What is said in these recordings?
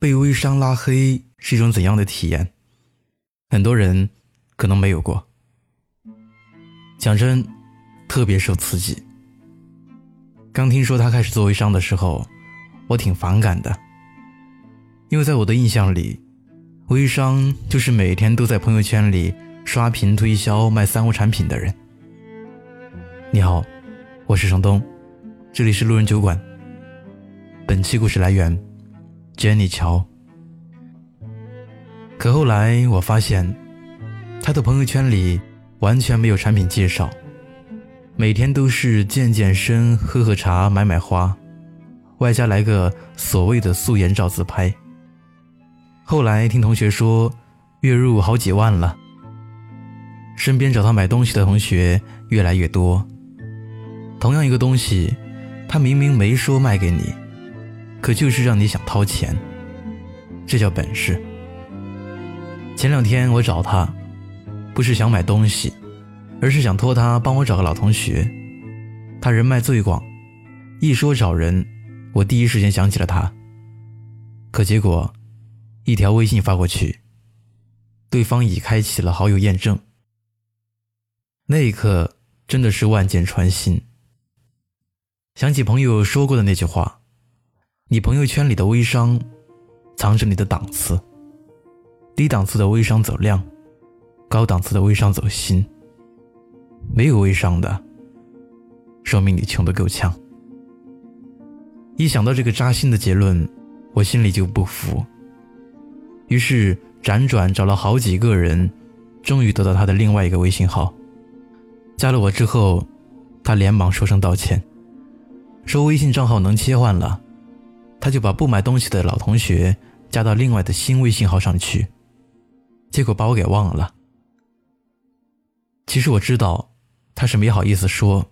被微商拉黑是一种怎样的体验？很多人可能没有过。讲真，特别受刺激。刚听说他开始做微商的时候，我挺反感的，因为在我的印象里，微商就是每天都在朋友圈里刷屏推销卖三无产品的人。你好，我是程东，这里是路人酒馆。本期故事来源：Jenny 乔。可后来我发现，他的朋友圈里完全没有产品介绍，每天都是健健身、喝喝茶、买买花，外加来个所谓的素颜照自拍。后来听同学说，月入好几万了。身边找他买东西的同学越来越多。同样一个东西，他明明没说卖给你。可就是让你想掏钱，这叫本事。前两天我找他，不是想买东西，而是想托他帮我找个老同学。他人脉最广，一说找人，我第一时间想起了他。可结果，一条微信发过去，对方已开启了好友验证。那一刻真的是万箭穿心。想起朋友说过的那句话。你朋友圈里的微商，藏着你的档次。低档次的微商走量，高档次的微商走心。没有微商的，说明你穷得够呛。一想到这个扎心的结论，我心里就不服。于是辗转找了好几个人，终于得到他的另外一个微信号。加了我之后，他连忙说声道歉，说微信账号能切换了。他就把不买东西的老同学加到另外的新微信号上去，结果把我给忘了。其实我知道他是没好意思说，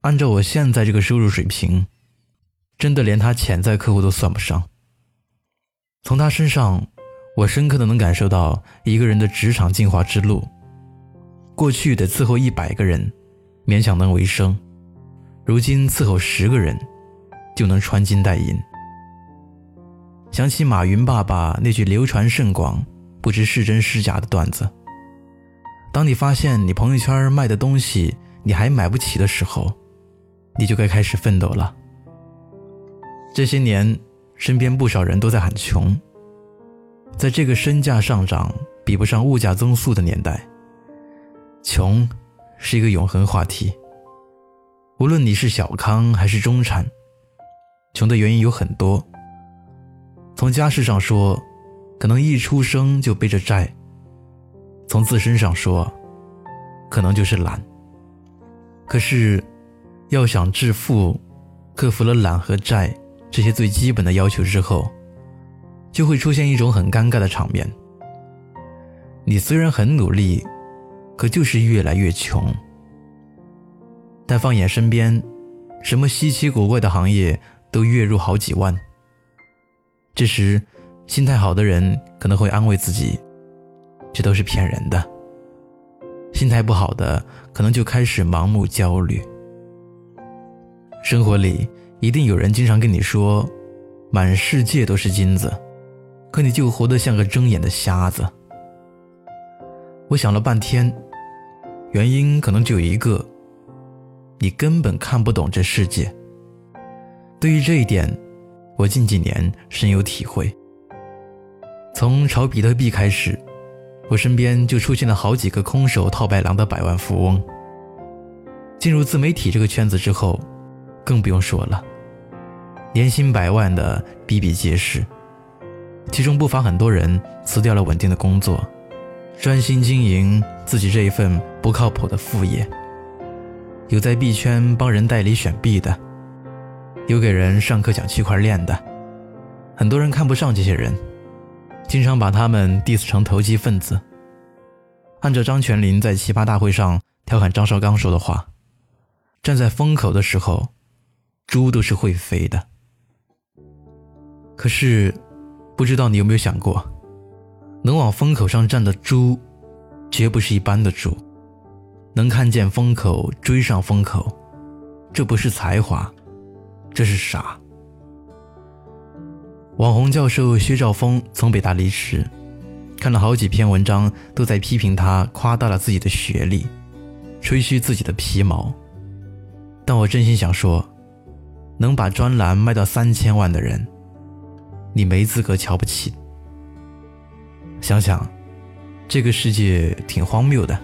按照我现在这个收入水平，真的连他潜在客户都算不上。从他身上，我深刻的能感受到一个人的职场进化之路。过去得伺候一百个人，勉强能为生，如今伺候十个人。就能穿金戴银。想起马云爸爸那句流传甚广、不知是真是假的段子：当你发现你朋友圈卖的东西你还买不起的时候，你就该开始奋斗了。这些年，身边不少人都在喊穷。在这个身价上涨比不上物价增速的年代，穷是一个永恒话题。无论你是小康还是中产。穷的原因有很多。从家世上说，可能一出生就背着债；从自身上说，可能就是懒。可是，要想致富，克服了懒和债这些最基本的要求之后，就会出现一种很尴尬的场面：你虽然很努力，可就是越来越穷。但放眼身边，什么稀奇古怪的行业？都月入好几万。这时，心态好的人可能会安慰自己，这都是骗人的；心态不好的，可能就开始盲目焦虑。生活里一定有人经常跟你说，满世界都是金子，可你就活得像个睁眼的瞎子。我想了半天，原因可能只有一个：你根本看不懂这世界。对于这一点，我近几年深有体会。从炒比特币开始，我身边就出现了好几个空手套白狼的百万富翁。进入自媒体这个圈子之后，更不用说了，年薪百万的比比皆是。其中不乏很多人辞掉了稳定的工作，专心经营自己这一份不靠谱的副业。有在币圈帮人代理选币的。有给人上课讲区块链的，很多人看不上这些人，经常把他们 diss 成投机分子。按照张泉灵在奇葩大会上调侃张绍刚说的话，站在风口的时候，猪都是会飞的。可是，不知道你有没有想过，能往风口上站的猪，绝不是一般的猪，能看见风口追上风口，这不是才华。这是傻。网红教授薛兆丰从北大离职，看了好几篇文章，都在批评他夸大了自己的学历，吹嘘自己的皮毛。但我真心想说，能把专栏卖到三千万的人，你没资格瞧不起。想想，这个世界挺荒谬的，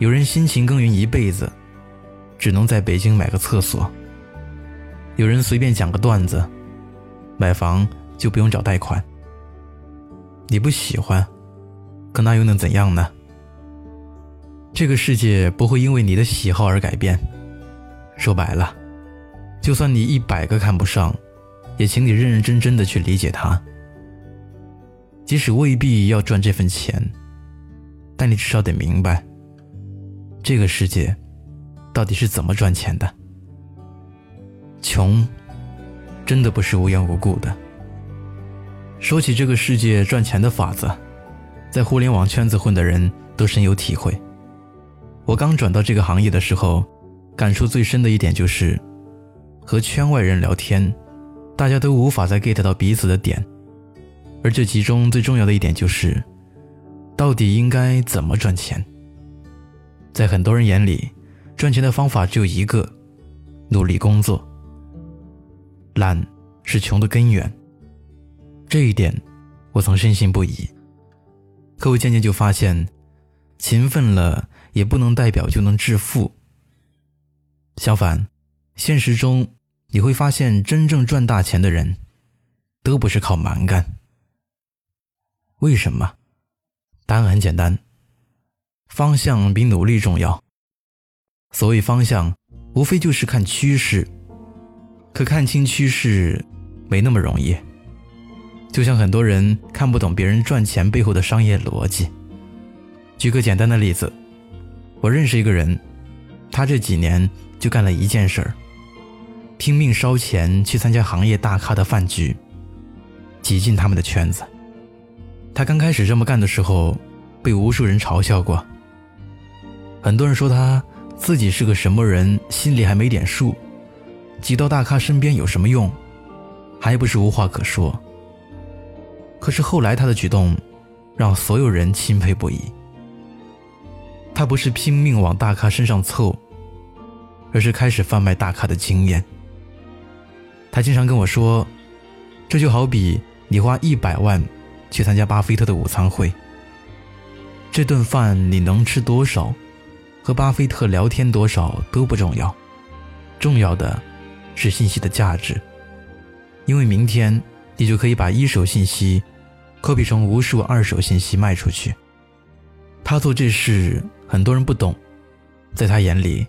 有人辛勤耕耘一辈子，只能在北京买个厕所；有人随便讲个段子。买房就不用找贷款，你不喜欢，可那又能怎样呢？这个世界不会因为你的喜好而改变。说白了，就算你一百个看不上，也请你认认真真的去理解它。即使未必要赚这份钱，但你至少得明白，这个世界到底是怎么赚钱的。穷。真的不是无缘无故的。说起这个世界赚钱的法子，在互联网圈子混的人都深有体会。我刚转到这个行业的时候，感触最深的一点就是，和圈外人聊天，大家都无法再 get 到彼此的点。而这其中最重要的一点就是，到底应该怎么赚钱？在很多人眼里，赚钱的方法只有一个：努力工作。懒是穷的根源，这一点我曾深信不疑。可我渐渐就发现，勤奋了也不能代表就能致富。相反，现实中你会发现，真正赚大钱的人，都不是靠蛮干。为什么？答案很简单，方向比努力重要。所谓方向，无非就是看趋势。可看清趋势没那么容易，就像很多人看不懂别人赚钱背后的商业逻辑。举个简单的例子，我认识一个人，他这几年就干了一件事儿，拼命烧钱去参加行业大咖的饭局，挤进他们的圈子。他刚开始这么干的时候，被无数人嘲笑过，很多人说他自己是个什么人，心里还没点数。挤到大咖身边有什么用？还不是无话可说。可是后来他的举动，让所有人钦佩不已。他不是拼命往大咖身上凑，而是开始贩卖大咖的经验。他经常跟我说：“这就好比你花一百万去参加巴菲特的午餐会，这顿饭你能吃多少，和巴菲特聊天多少都不重要，重要的。”是信息的价值，因为明天你就可以把一手信息，copy 成无数二手信息卖出去。他做这事，很多人不懂，在他眼里，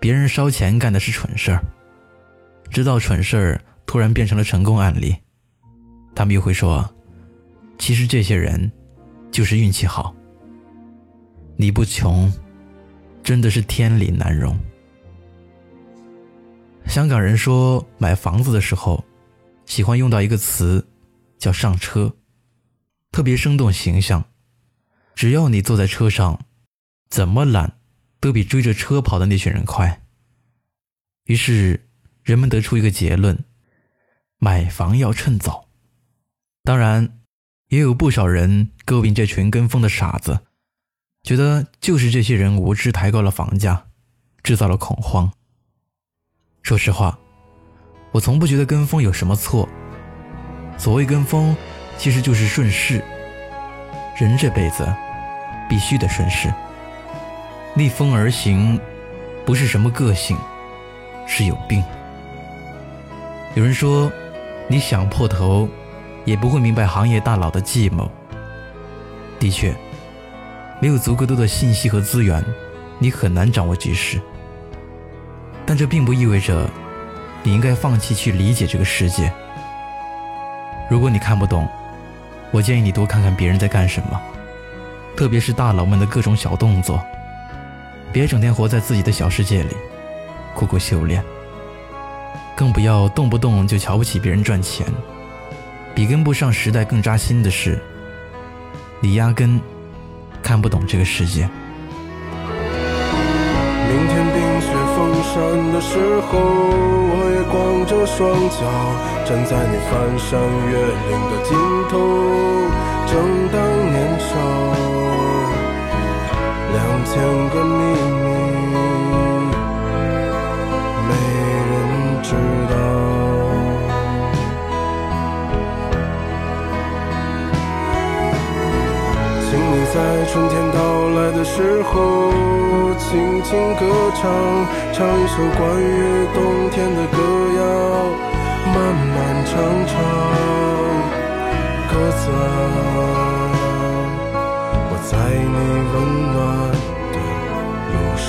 别人烧钱干的是蠢事儿。直到蠢事儿突然变成了成功案例，他们又会说，其实这些人就是运气好。你不穷，真的是天理难容。香港人说买房子的时候，喜欢用到一个词，叫上车，特别生动形象。只要你坐在车上，怎么懒，都比追着车跑的那群人快。于是，人们得出一个结论：买房要趁早。当然，也有不少人诟病这群跟风的傻子，觉得就是这些人无知抬高了房价，制造了恐慌。说实话，我从不觉得跟风有什么错。所谓跟风，其实就是顺势。人这辈子必须得顺势，逆风而行，不是什么个性，是有病。有人说，你想破头，也不会明白行业大佬的计谋。的确，没有足够多的信息和资源，你很难掌握局势。但这并不意味着你应该放弃去理解这个世界。如果你看不懂，我建议你多看看别人在干什么，特别是大佬们的各种小动作。别整天活在自己的小世界里，苦苦修炼。更不要动不动就瞧不起别人赚钱。比跟不上时代更扎心的是，你压根看不懂这个世界。山的时候，我也光着双脚站在你翻山越岭的尽头。正当年少，两千个秘密春天到来的时候，轻轻歌唱，唱一首关于冬天的歌谣，漫漫长长，鸽子，我在你温暖的路上。